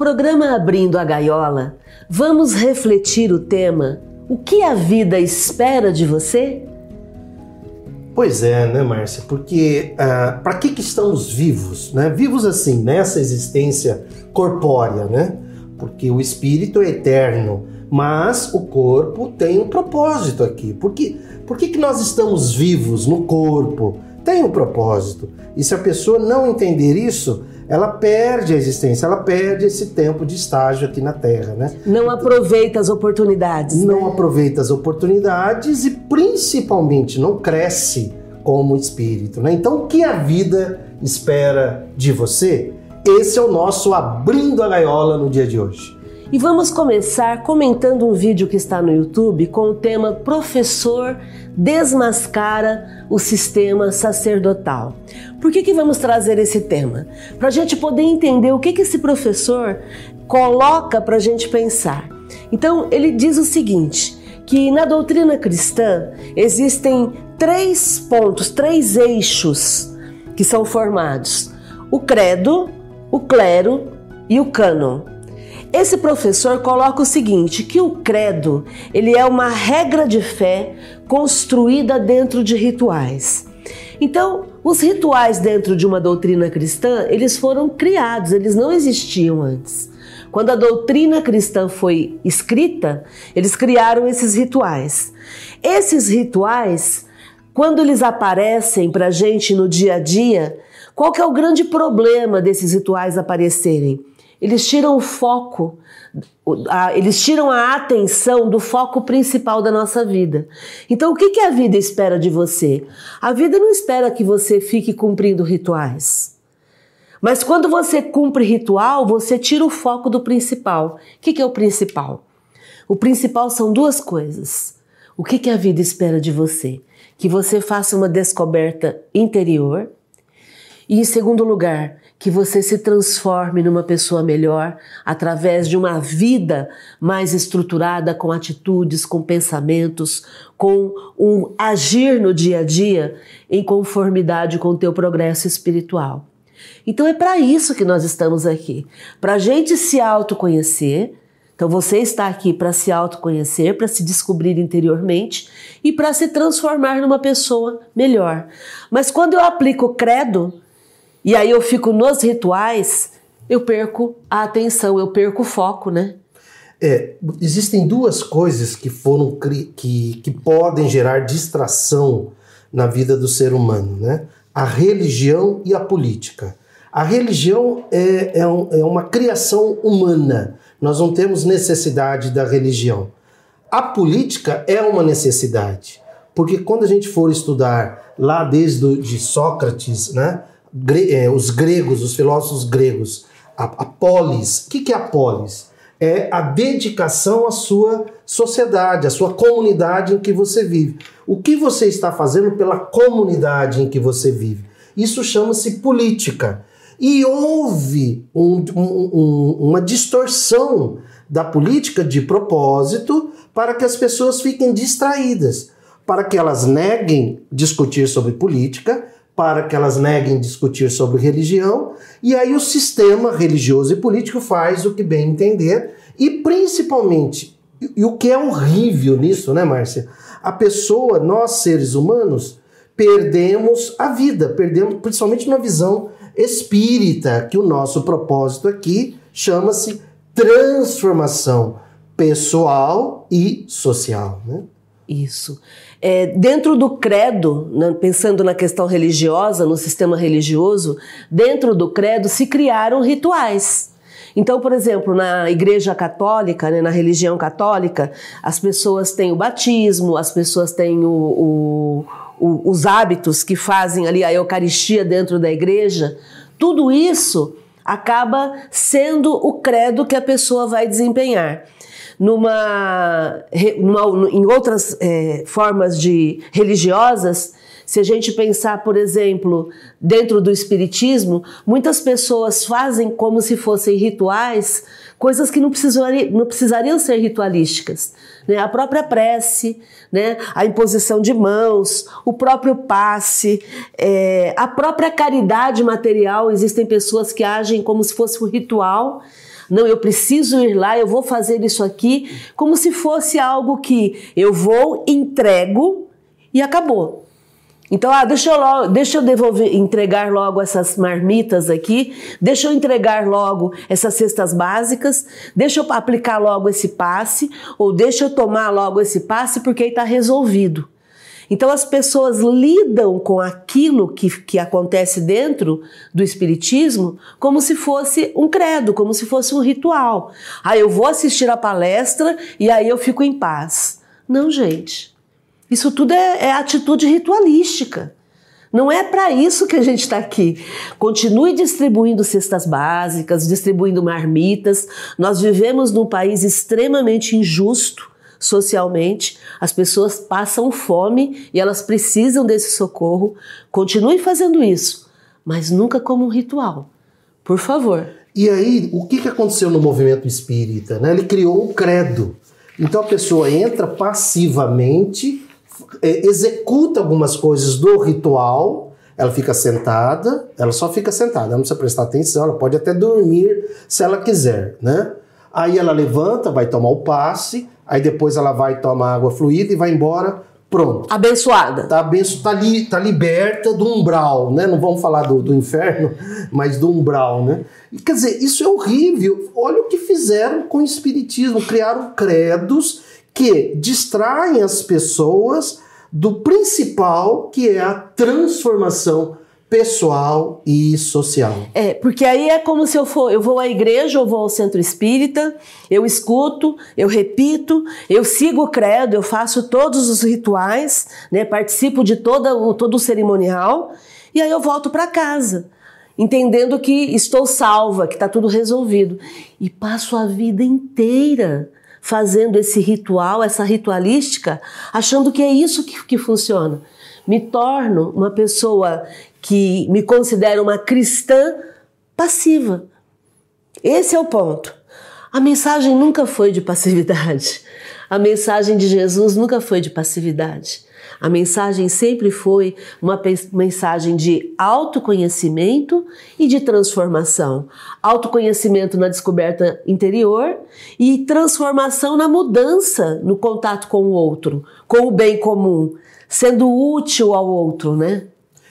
Programa Abrindo a Gaiola, vamos refletir o tema O que a vida espera de você? Pois é, né, Márcia? Porque uh, para que, que estamos vivos? Né? Vivos assim, nessa existência corpórea, né? Porque o espírito é eterno, mas o corpo tem um propósito aqui. Por que, por que, que nós estamos vivos no corpo? Tem um propósito. E se a pessoa não entender isso, ela perde a existência, ela perde esse tempo de estágio aqui na Terra, né? Não aproveita as oportunidades. Não né? aproveita as oportunidades e principalmente não cresce como espírito, né? Então, o que a vida espera de você? Esse é o nosso abrindo a gaiola no dia de hoje. E vamos começar comentando um vídeo que está no YouTube com o tema Professor desmascara o sistema sacerdotal. Por que, que vamos trazer esse tema? Para a gente poder entender o que, que esse professor coloca para a gente pensar. Então, ele diz o seguinte: que na doutrina cristã existem três pontos, três eixos que são formados: o credo, o clero e o cânon. Esse professor coloca o seguinte, que o credo, ele é uma regra de fé construída dentro de rituais. Então, os rituais dentro de uma doutrina cristã, eles foram criados, eles não existiam antes. Quando a doutrina cristã foi escrita, eles criaram esses rituais. Esses rituais, quando eles aparecem para a gente no dia a dia, qual que é o grande problema desses rituais aparecerem? Eles tiram o foco, eles tiram a atenção do foco principal da nossa vida. Então, o que, a vida espera de você? A vida não espera que você fique cumprindo rituais. Mas quando você cumpre ritual, você tira o foco do principal. O que, é o principal? O principal são duas coisas. O que a vida espera de você? Que você faça uma descoberta interior. E, em segundo lugar, que você se transforme numa pessoa melhor através de uma vida mais estruturada com atitudes, com pensamentos, com um agir no dia a dia em conformidade com o teu progresso espiritual. Então é para isso que nós estamos aqui, para a gente se autoconhecer. Então você está aqui para se autoconhecer, para se descobrir interiormente e para se transformar numa pessoa melhor. Mas quando eu aplico credo, e aí eu fico nos rituais, eu perco a atenção, eu perco o foco, né? É, existem duas coisas que foram que, que podem gerar distração na vida do ser humano, né? A religião e a política. A religião é, é, um, é uma criação humana. Nós não temos necessidade da religião. A política é uma necessidade, porque quando a gente for estudar lá desde de Sócrates, né? É, os gregos, os filósofos gregos, a, a polis. O que, que é a polis? É a dedicação à sua sociedade, à sua comunidade em que você vive. O que você está fazendo pela comunidade em que você vive? Isso chama-se política. E houve um, um, uma distorção da política de propósito para que as pessoas fiquem distraídas, para que elas neguem discutir sobre política, para que elas neguem discutir sobre religião, e aí o sistema religioso e político faz o que bem entender, e principalmente, e o que é horrível nisso, né, Márcia? A pessoa, nós seres humanos, perdemos a vida, perdemos principalmente numa visão espírita, que o nosso propósito aqui chama-se transformação pessoal e social, né? Isso. É, dentro do credo, né, pensando na questão religiosa, no sistema religioso, dentro do credo se criaram rituais. Então, por exemplo, na Igreja Católica, né, na religião católica, as pessoas têm o batismo, as pessoas têm o, o, o, os hábitos que fazem ali a Eucaristia dentro da igreja. Tudo isso acaba sendo o credo que a pessoa vai desempenhar numa, numa em outras é, formas de religiosas, se a gente pensar, por exemplo, dentro do espiritismo, muitas pessoas fazem como se fossem rituais coisas que não precisariam, não precisariam ser ritualísticas. Né? A própria prece, né? a imposição de mãos, o próprio passe, é, a própria caridade material. Existem pessoas que agem como se fosse um ritual Não, eu preciso ir lá, eu vou fazer isso aqui, como se fosse algo que eu vou, entrego e acabou. Então, ah, deixa eu, logo, deixa eu devolver, entregar logo essas marmitas aqui, deixa eu entregar logo essas cestas básicas, deixa eu aplicar logo esse passe, ou deixa eu tomar logo esse passe porque aí está resolvido. Então as pessoas lidam com aquilo que, que acontece dentro do Espiritismo como se fosse um credo, como se fosse um ritual. Ah, eu vou assistir a palestra e aí eu fico em paz. Não, gente. Isso tudo é, é atitude ritualística. Não é para isso que a gente está aqui. Continue distribuindo cestas básicas, distribuindo marmitas. Nós vivemos num país extremamente injusto socialmente, as pessoas passam fome e elas precisam desse socorro. Continue fazendo isso, mas nunca como um ritual. Por favor. E aí, o que aconteceu no movimento espírita? Né? Ele criou um credo. Então a pessoa entra passivamente, é, executa algumas coisas do ritual, ela fica sentada, ela só fica sentada, ela não precisa prestar atenção, ela pode até dormir se ela quiser, né? Aí ela levanta, vai tomar o passe, aí depois ela vai tomar água fluida e vai embora, pronto. Abençoada. Tá, abenço, tá, li, tá liberta do umbral, né? Não vamos falar do, do inferno, mas do umbral, né? E, quer dizer, isso é horrível. Olha o que fizeram com o espiritismo, criaram credos que distraem as pessoas do principal, que é a transformação pessoal e social. É, porque aí é como se eu for, eu vou à igreja, eu vou ao centro espírita, eu escuto, eu repito, eu sigo o credo, eu faço todos os rituais, né, participo de toda, todo o cerimonial, e aí eu volto para casa, entendendo que estou salva, que está tudo resolvido. E passo a vida inteira fazendo esse ritual, essa ritualística, achando que é isso que, que funciona. Me torno uma pessoa que me considero uma cristã passiva. Esse é o ponto. A mensagem nunca foi de passividade. A mensagem de Jesus nunca foi de passividade. A mensagem sempre foi uma mensagem de autoconhecimento e de transformação. Autoconhecimento na descoberta interior e transformação na mudança, no contato com o outro, com o bem comum, sendo útil ao outro, né?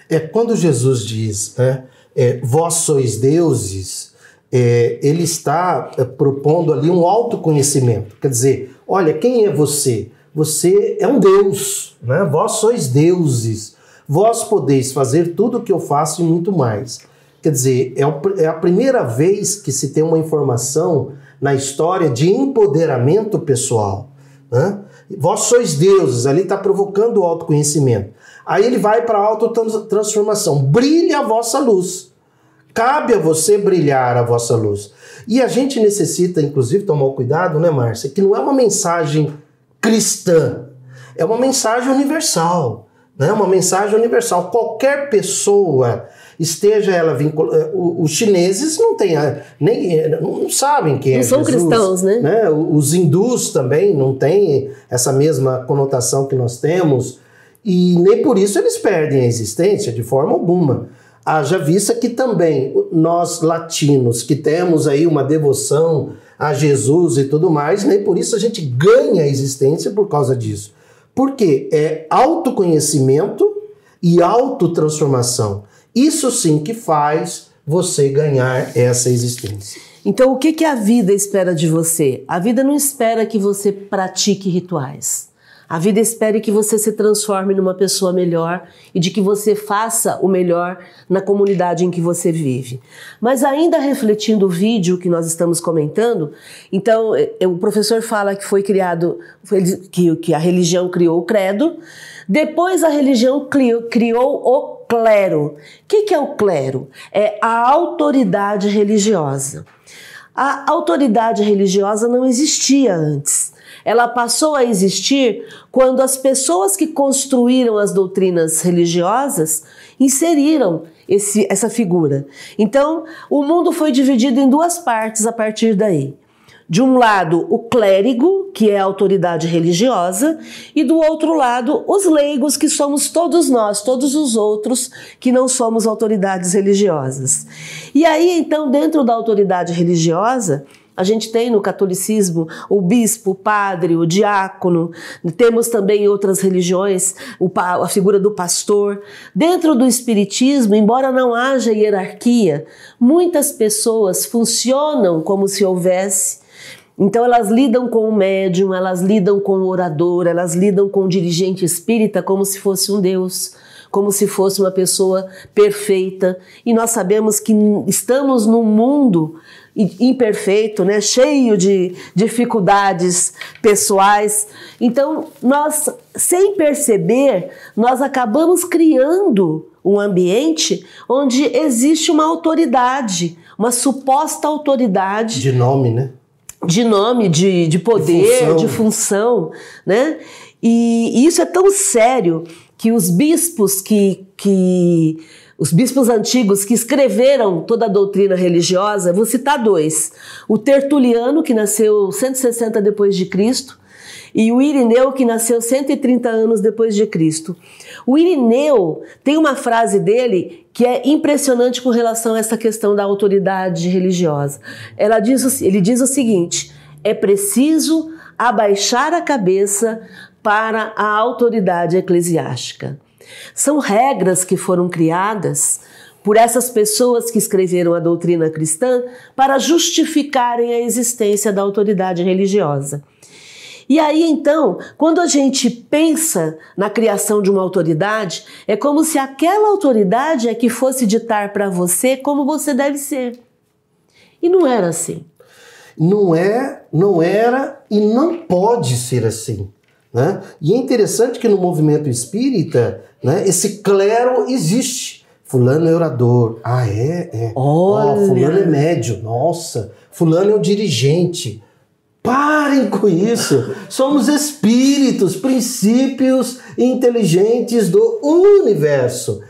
É quando Jesus diz, né, é, vós sois deuses, é, ele está é, propondo ali um autoconhecimento. Quer dizer, olha, quem é você? Você é um Deus, né? Vós sois deuses. Vós podeis fazer tudo o que eu faço e muito mais. Quer dizer, é, é a primeira vez que se tem uma informação na história de empoderamento pessoal. Né? Vós sois deuses, ali está provocando o autoconhecimento. Aí ele vai para a autotransformação. Brilha a vossa luz. Cabe a você brilhar a vossa luz. E a gente necessita, inclusive, tomar cuidado, né, Márcia? Que não é uma mensagem cristã, é uma mensagem universal. Né? Uma mensagem universal. Qualquer pessoa esteja ela vinculada. Eh, os chineses não têm nem eh, não sabem quem não é são Jesus, cristãos, né? né? Os hindus também não têm essa mesma conotação que nós temos. E nem por isso eles perdem a existência, de forma alguma. Haja vista que também nós latinos, que temos aí uma devoção a Jesus e tudo mais, nem por isso a gente ganha a existência por causa disso. Porque é autoconhecimento e autotransformação. Isso sim que faz você ganhar essa existência. Então, o que, que a vida espera de você? A vida não espera que você pratique rituais. A vida espera que você se transforme numa pessoa melhor e de que você faça o melhor na comunidade em que você vive. Mas ainda refletindo o vídeo que nós estamos comentando, então eh, o professor fala que foi criado, que, a religião criou o credo, depois a religião criou, o clero. O que é o clero? É a autoridade religiosa. A autoridade religiosa não existia antes. Ela passou a existir quando as pessoas que construíram as doutrinas religiosas inseriram esse, essa figura. Então, o mundo foi dividido em duas partes a partir daí. De um lado, o clérigo, que é a autoridade religiosa, e do outro lado, os leigos, que somos todos nós, todos os outros que não somos autoridades religiosas. E aí, então, dentro da autoridade religiosa, A gente tem no catolicismo o bispo, o padre, o diácono, temos também em outras religiões a figura do pastor. Dentro do espiritismo, embora não haja hierarquia, muitas pessoas funcionam como se houvesse. Então elas lidam com o médium, elas lidam com o orador, elas lidam com o dirigente espírita como se fosse um Deus, como se fosse uma pessoa perfeita. E nós sabemos que estamos num mundo imperfeito, né, cheio de dificuldades pessoais. Então, nós, sem perceber, nós acabamos criando um ambiente onde existe uma autoridade, uma suposta autoridade. De nome, né? de nome, de, de poder, de função. de função, né? E, e isso é tão sério que os bispos que, que os bispos antigos que escreveram toda a doutrina religiosa, vou citar dois: o Tertuliano, que nasceu 160 depois de Cristo, e o Irineu, que nasceu 130 anos depois de Cristo. O Irineu tem uma frase dele que é impressionante com relação a essa questão da autoridade religiosa. Ela diz, ele diz o seguinte: é preciso abaixar a cabeça para a autoridade eclesiástica. São regras que foram criadas por essas pessoas que escreveram a doutrina cristã para justificarem a existência da autoridade religiosa. E aí então, quando a gente pensa na criação de uma autoridade, é como se aquela autoridade é que fosse ditar para você como você deve ser. E não era assim. Não é, não era e não pode ser assim. Né? E é interessante que no movimento espírita, né, esse clero existe. Fulano é orador. Ah, é? é. Olha. Oh, fulano é médio. Nossa. Fulano é o dirigente. Parem com isso. Somos espíritos, princípios inteligentes do universo.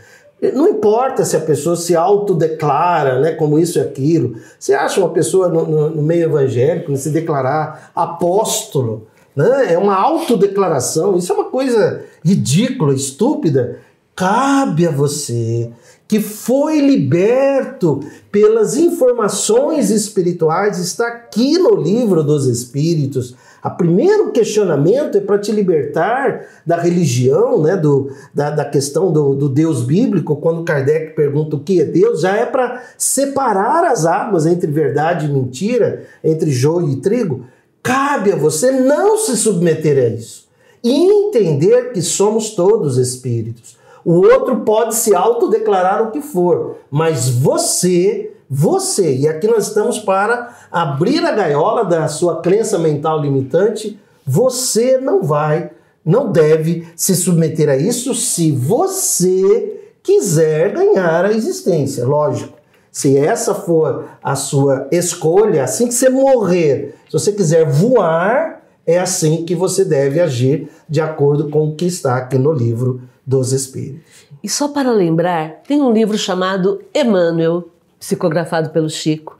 Não importa se a pessoa se autodeclara, né, como isso e aquilo. Você acha uma pessoa no, no, no meio evangélico se declarar apóstolo? Né? É uma autodeclaração. Isso é uma coisa ridícula, estúpida. Cabe a você que foi liberto pelas informações espirituais, está aqui no livro dos Espíritos. O primeiro questionamento é para te libertar da religião, né, do, da, da questão do, do Deus bíblico. Quando Kardec pergunta o que é Deus, já é para separar as águas entre verdade e mentira, entre joio e trigo. Cabe a você não se submeter a isso e entender que somos todos espíritos. O outro pode se autodeclarar o que for, mas você, você, e aqui nós estamos para abrir a gaiola da sua crença mental limitante, você não vai, não deve se submeter a isso se você quiser ganhar a existência, lógico. Se essa for a sua escolha, assim que você morrer, se você quiser voar, é assim que você deve agir de acordo com o que está aqui no livro dos Espíritos. E só para lembrar, tem um livro chamado Emmanuel, psicografado pelo Chico.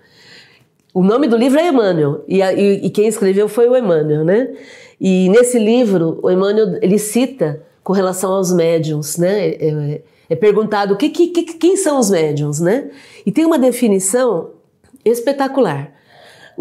O nome do livro é Emmanuel e, a, e, e quem escreveu foi o Emmanuel, né? E nesse livro, o Emmanuel ele cita com relação aos médiums, né? É, é, é perguntado que, que, que, quem são os médiums, né? E tem uma definição espetacular.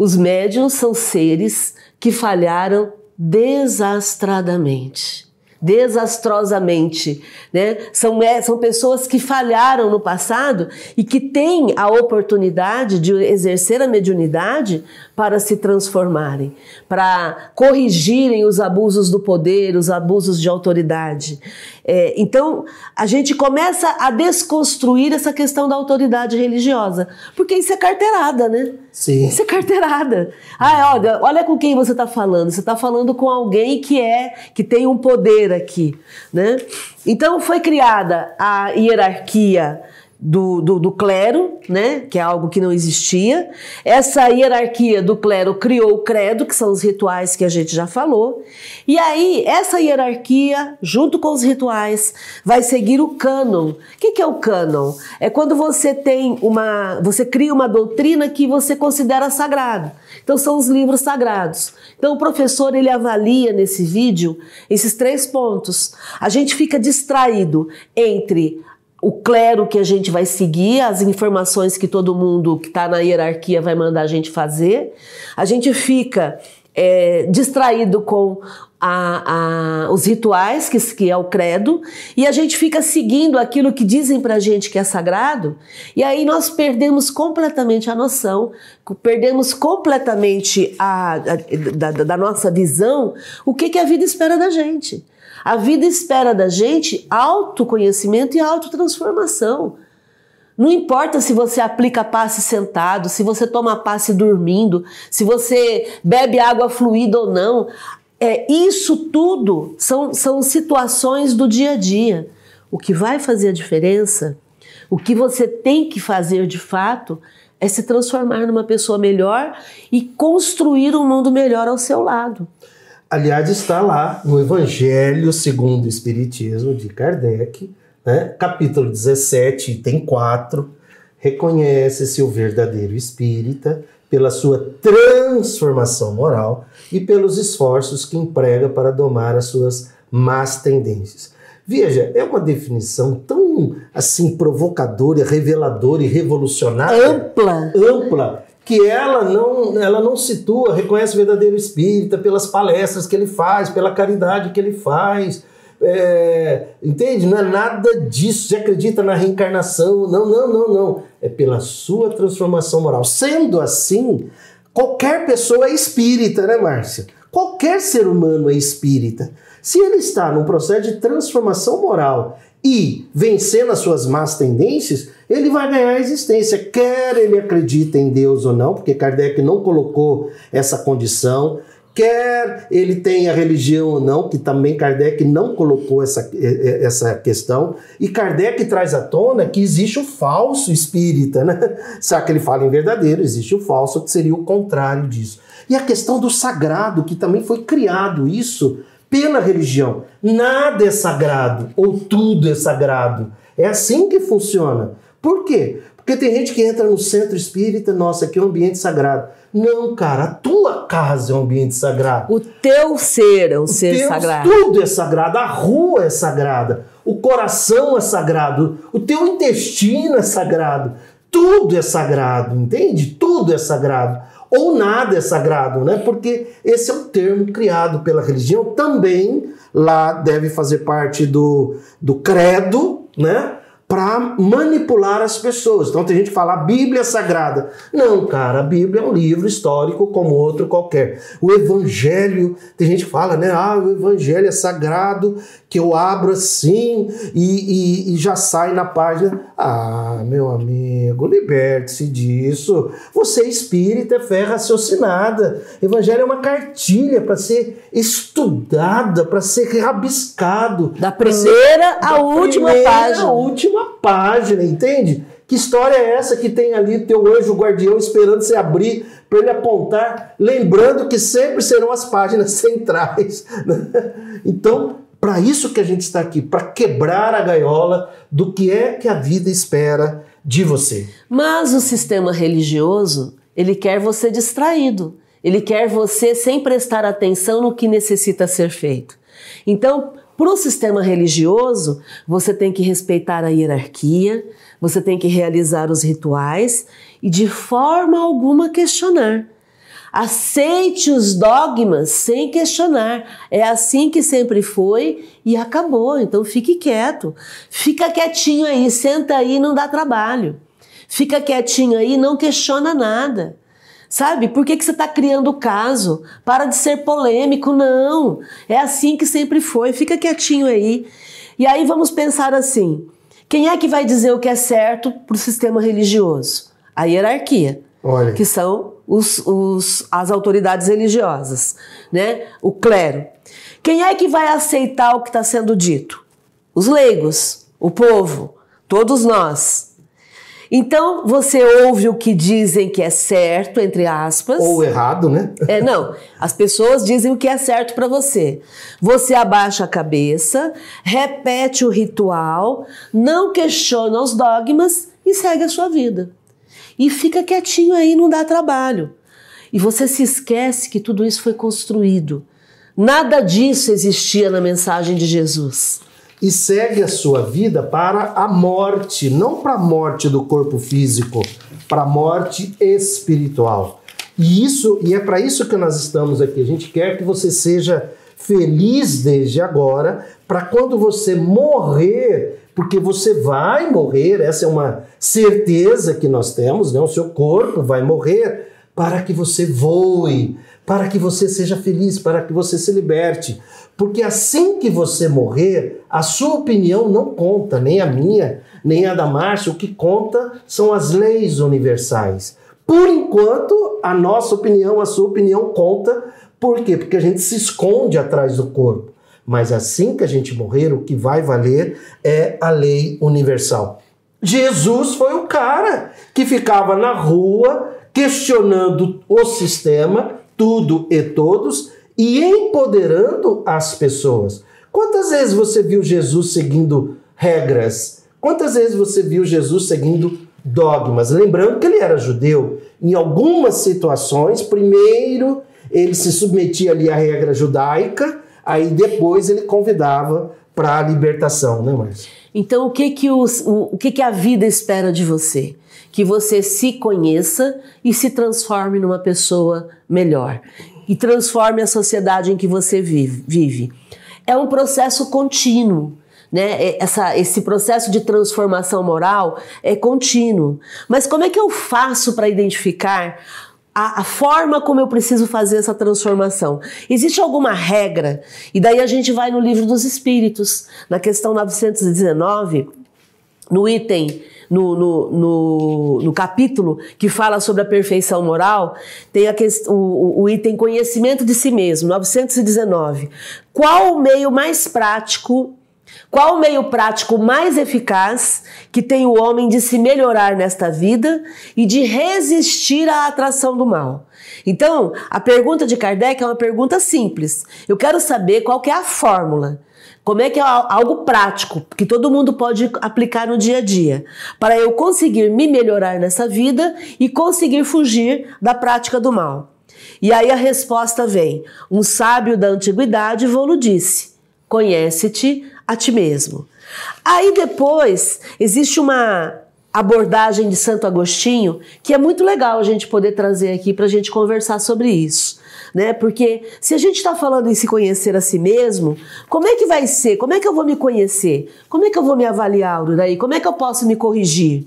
Os médiums são seres que falharam desastradamente desastrosamente. Né? São, são pessoas que falharam no passado e que têm a oportunidade de exercer a mediunidade para se transformarem, para corrigirem os abusos do poder, os abusos de autoridade. É, então, a gente começa a desconstruir essa questão da autoridade religiosa, porque isso é carteirada, né? Sim. Isso é carteirada. Ah, olha, olha com quem você está falando. Você está falando com alguém que é, que tem um poder aqui, né? Então, foi criada a hierarquia do, do, do, clero, né, que é algo que não existia. Essa hierarquia do clero criou o credo, que são os rituais que a gente já falou. E aí, essa hierarquia, junto com os rituais, vai seguir o cânon. O que, que é o cânon? É quando você tem uma. você cria uma doutrina que você considera sagrada. Então, são os livros sagrados. Então, o professor ele avalia nesse vídeo esses três pontos. A gente fica distraído entre o clero que a gente vai seguir, as informações que todo mundo que está na hierarquia vai mandar a gente fazer. A gente fica é, distraído com a, a, os rituais, que, que é o credo, e a gente fica seguindo aquilo que dizem para a gente que é sagrado, e aí nós perdemos completamente a noção, perdemos completamente a, a da, da, nossa visão o que, que a vida espera da gente. A vida espera da gente autoconhecimento e autotransformação. Não importa se você aplica passe sentado, se você toma passe dormindo, se você bebe água fluida ou não. É, isso tudo são, são situações do dia a dia. O que vai fazer a diferença, o que você tem que fazer de fato, é se transformar numa pessoa melhor e construir um mundo melhor ao seu lado. Aliás, está lá no Evangelho segundo o Espiritismo de Kardec, né? capítulo 17, item 4, reconhece-se o verdadeiro espírita pela sua transformação moral e pelos esforços que emprega para domar as suas más tendências. Veja, é uma definição tão assim provocadora, reveladora e revolucionária, ampla, ampla, que ela não, ela não situa, reconhece o verdadeiro espírita pelas palestras que ele faz, pela caridade que ele faz, é, entende? Não é nada disso. Você acredita na reencarnação? Não, não, não, não. É pela sua transformação moral. Sendo assim, qualquer pessoa é espírita, né, Márcia? Qualquer ser humano é espírita. Se ele está num processo de transformação moral e vencendo as suas más tendências, ele vai ganhar a existência, quer ele acredite em Deus ou não, porque Kardec não colocou essa condição quer ele tenha religião ou não, que também Kardec não colocou essa, essa questão, e Kardec traz à tona que existe o falso espírita, né? Será que ele fala em verdadeiro? Existe o falso, que seria o contrário disso. E a questão do sagrado, que também foi criado isso pela religião. Nada é sagrado, ou tudo é sagrado. É assim que funciona. Por quê? Porque tem gente que entra no centro espírita, nossa, aqui é um ambiente sagrado. Não, cara, a tua casa é um ambiente sagrado. O teu ser é um o ser teu, sagrado. Tudo é sagrado, a rua é sagrada, o coração é sagrado, o teu intestino é sagrado. Tudo é sagrado, entende? Tudo é sagrado. Ou nada é sagrado, né? Porque esse é um termo criado pela religião, também lá deve fazer parte do, do credo, né? para manipular as pessoas. Então tem gente que fala a Bíblia é sagrada. Não, cara, a Bíblia é um livro histórico como outro qualquer. O Evangelho, tem gente que fala, né? Ah, o Evangelho é sagrado, que eu abro assim e, e, e já sai na página. Ah, meu amigo, liberte-se disso. Você é espírita, é fé raciocinada. Evangelho é uma cartilha para ser estudada, para ser rabiscado. Da primeira à última primeira página. À última página, entende? Que história é essa que tem ali teu anjo guardião esperando você abrir para ele apontar, lembrando que sempre serão as páginas centrais. Né? Então, para isso que a gente está aqui, para quebrar a gaiola do que é que a vida espera de você. Mas o sistema religioso, ele quer você distraído. Ele quer você sem prestar atenção no que necessita ser feito. Então, para o sistema religioso, você tem que respeitar a hierarquia, você tem que realizar os rituais e de forma alguma questionar. Aceite os dogmas sem questionar. É assim que sempre foi e acabou. Então fique quieto. Fica quietinho aí, senta aí, não dá trabalho. Fica quietinho aí, não questiona nada. Sabe? Por que, que você está criando caso? Para de ser polêmico, não. É assim que sempre foi. Fica quietinho aí. E aí vamos pensar assim: quem é que vai dizer o que é certo para o sistema religioso? A hierarquia. Olha. Que são os, os, as autoridades religiosas, né? O clero. Quem é que vai aceitar o que está sendo dito? Os leigos, o povo, todos nós. Então você ouve o que dizem que é certo, entre aspas. Ou errado, né? É, não. As pessoas dizem o que é certo para você. Você abaixa a cabeça, repete o ritual, não questiona os dogmas e segue a sua vida e fica quietinho aí, não dá trabalho. E você se esquece que tudo isso foi construído. Nada disso existia na mensagem de Jesus. e segue a sua vida para a morte, não para a morte do corpo físico, para a morte espiritual. E isso, e é para isso que nós estamos aqui. A gente quer que você seja feliz desde agora, para quando você morrer, porque você vai morrer, essa é uma certeza que nós temos, né? O seu corpo vai morrer para que você voe, para que você seja feliz, para que você se liberte. Porque assim que você morrer, a sua opinião não conta, nem a minha, nem a da Márcia. O que conta são as leis universais. Por enquanto, a nossa opinião, a sua opinião conta. Por quê? Porque a gente se esconde atrás do corpo. Mas assim que a gente morrer, o que vai valer é a lei universal. Jesus foi o cara que ficava na rua questionando o sistema, tudo e todos, e empoderando as pessoas. Quantas vezes você viu Jesus seguindo regras? Quantas vezes você viu Jesus seguindo dogmas? Lembrando que ele era judeu. Em algumas situações, primeiro ele se submetia ali à regra judaica, aí depois ele convidava para a libertação, né, Márcia? Então, o que que, os, o, o que que a vida espera de você? Que você se conheça e se transforme numa pessoa melhor e transforme a sociedade em que você vive. vive. É um processo contínuo. Né? É, essa, esse processo de transformação moral é contínuo. Mas como é que eu faço para identificar a, a, forma como eu preciso fazer essa transformação. Existe alguma regra? E daí a gente vai no livro dos Espíritos, na questão 919, no item, no, no, no, no capítulo que fala sobre a perfeição moral, tem a questão, o, o item conhecimento de si mesmo, 919. Qual o meio mais prático qual o meio prático mais eficaz que tem o homem de se melhorar nesta vida e de resistir à atração do mal? Então, a pergunta de Kardec é uma pergunta simples. Eu quero saber qual que é a fórmula. Como é que é algo prático que todo mundo pode aplicar no dia a dia para eu conseguir me melhorar nessa vida e conseguir fugir da prática do mal? E aí a resposta vem: um sábio da antiguidade vou disse: conhece-te a ti mesmo. Aí depois existe uma abordagem de Santo Agostinho que é muito legal a gente poder trazer aqui para a gente conversar sobre isso. Né? Porque se a gente está falando em se conhecer a si mesmo, como é que vai ser? Como é que eu vou me conhecer? Como é que eu vou me avaliar, daí? Como é que eu posso me corrigir?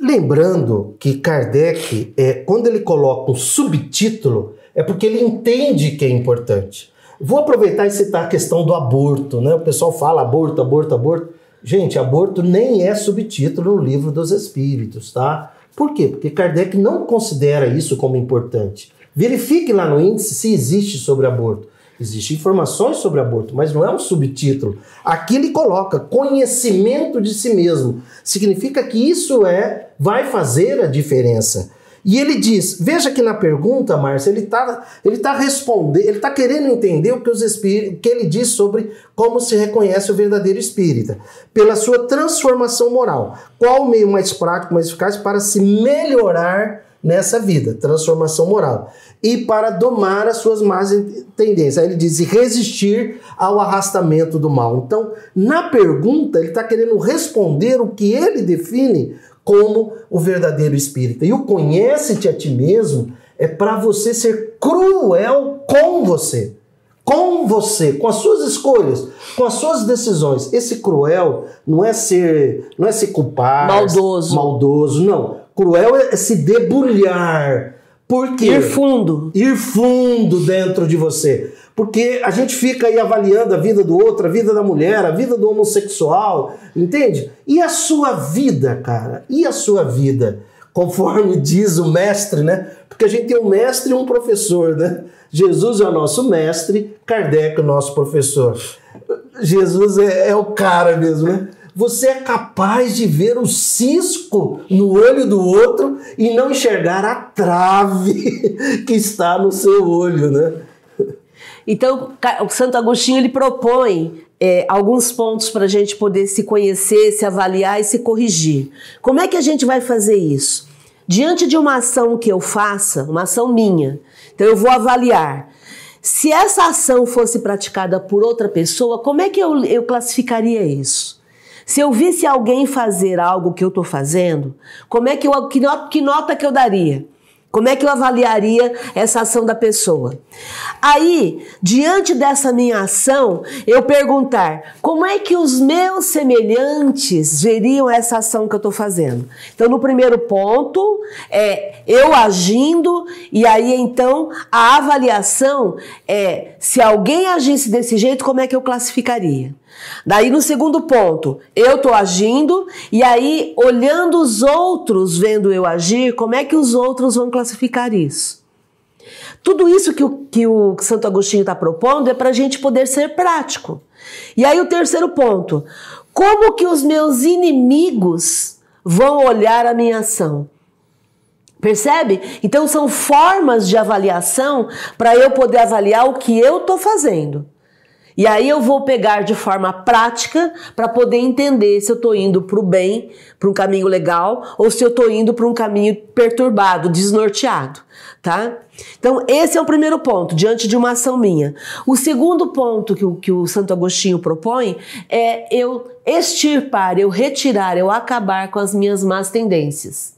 Lembrando que Kardec, é, quando ele coloca um subtítulo, é porque ele entende que é importante. Vou aproveitar e citar a questão do aborto, né? O pessoal fala aborto, aborto, aborto. Gente, aborto nem é subtítulo no livro dos Espíritos, tá? Por quê? Porque Kardec não considera isso como importante. Verifique lá no índice se existe sobre aborto. Existem informações sobre aborto, mas não é um subtítulo. Aqui ele coloca conhecimento de si mesmo. Significa que isso é vai fazer a diferença. E ele diz, veja que na pergunta, Márcia, ele está ele tá respondendo, ele está querendo entender o que, os espíritos, que ele diz sobre como se reconhece o verdadeiro espírita. Pela sua transformação moral. Qual o meio mais prático, mais eficaz para se melhorar nessa vida? Transformação moral. E para domar as suas más tendências. Aí ele diz, resistir ao arrastamento do mal. Então, na pergunta, ele está querendo responder o que ele define como o verdadeiro espírita. E o conhece-te a ti mesmo é para você ser cruel com você. Com você, com as suas escolhas, com as suas decisões. Esse cruel não é ser, não é ser culpado, maldoso. maldoso, não. Cruel é se debulhar. Por quê? Ir fundo. Ir fundo dentro de você. Porque a gente fica aí avaliando a vida do outro, a vida da mulher, a vida do homossexual, entende? E a sua vida, cara? E a sua vida? Conforme diz o mestre, né? Porque a gente tem um mestre e um professor, né? Jesus é o nosso mestre, Kardec é o nosso professor. Jesus é, é o cara mesmo, né? Você é capaz de ver o cisco no olho do outro e não enxergar a trave que está no seu olho, né? Então, o Santo Agostinho ele propõe é, alguns pontos para a gente poder se conhecer, se avaliar e se corrigir. Como é que a gente vai fazer isso? Diante de uma ação que eu faça, uma ação minha, então eu vou avaliar. se essa ação fosse praticada por outra pessoa, como é que eu, eu classificaria isso? Se eu visse alguém fazer algo que eu estou fazendo, como é que eu que nota, que eu daria? Como é que eu avaliaria essa ação da pessoa? Aí, diante dessa minha ação, eu perguntar: como é que os meus semelhantes veriam essa ação que eu estou fazendo? Então, no primeiro ponto, é eu agindo, e aí então a avaliação é se alguém agisse desse jeito, como é que eu classificaria? Daí no segundo ponto, eu tô agindo e aí olhando os outros vendo eu agir, como é que os outros vão classificar isso? Tudo isso que o, que o Santo Agostinho está propondo é para a gente poder ser prático. E aí o terceiro ponto, como que os meus inimigos vão olhar a minha ação? Percebe? Então são formas de avaliação para eu poder avaliar o que eu estou fazendo. E aí eu vou pegar de forma prática para poder entender se eu estou indo para o bem, para um caminho legal, ou se eu estou indo para um caminho perturbado, desnorteado, tá? Então esse é o primeiro ponto diante de uma ação minha. O segundo ponto que o, que o Santo Agostinho propõe é eu extirpar, eu retirar, eu acabar com as minhas más tendências.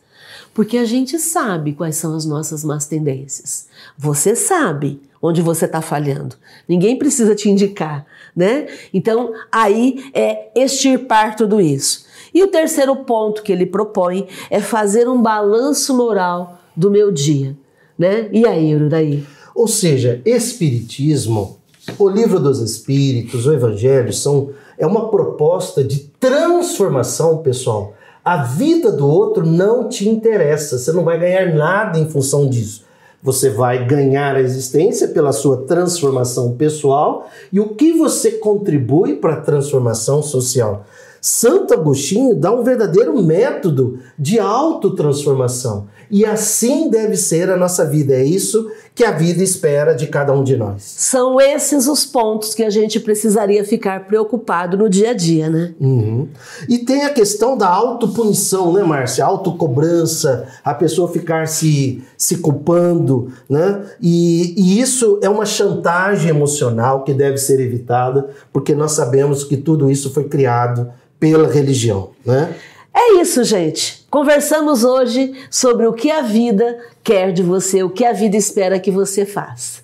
Porque a gente sabe quais são as nossas más tendências. Você sabe onde você está falhando. Ninguém precisa te indicar, né? Então, aí é extirpar tudo isso. E o terceiro ponto que ele propõe é fazer um balanço moral do meu dia, né? E aí, Ururaí? Ou seja, espiritismo, o livro dos espíritos, o evangelho são é uma proposta de transformação, pessoal. A vida do outro não te interessa, você não vai ganhar nada em função disso. Você vai ganhar a existência pela sua transformação pessoal e o que você contribui para a transformação social. Santo Agostinho dá um verdadeiro método de autotransformação. E assim deve ser a nossa vida. É isso que a vida espera de cada um de nós. São esses os pontos que a gente precisaria ficar preocupado no dia a dia, né? Uhum. E tem a questão da autopunição, né, Márcia? Autocobrança, a pessoa ficar se, se culpando, né? E, e isso é uma chantagem emocional que deve ser evitada, porque nós sabemos que tudo isso foi criado pela religião, né? É isso, gente. Conversamos hoje sobre o que a vida quer de você, o que a vida espera que você faça.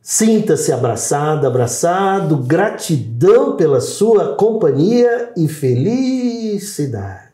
Sinta-se abraçada, abraçado, gratidão pela sua companhia e felicidade.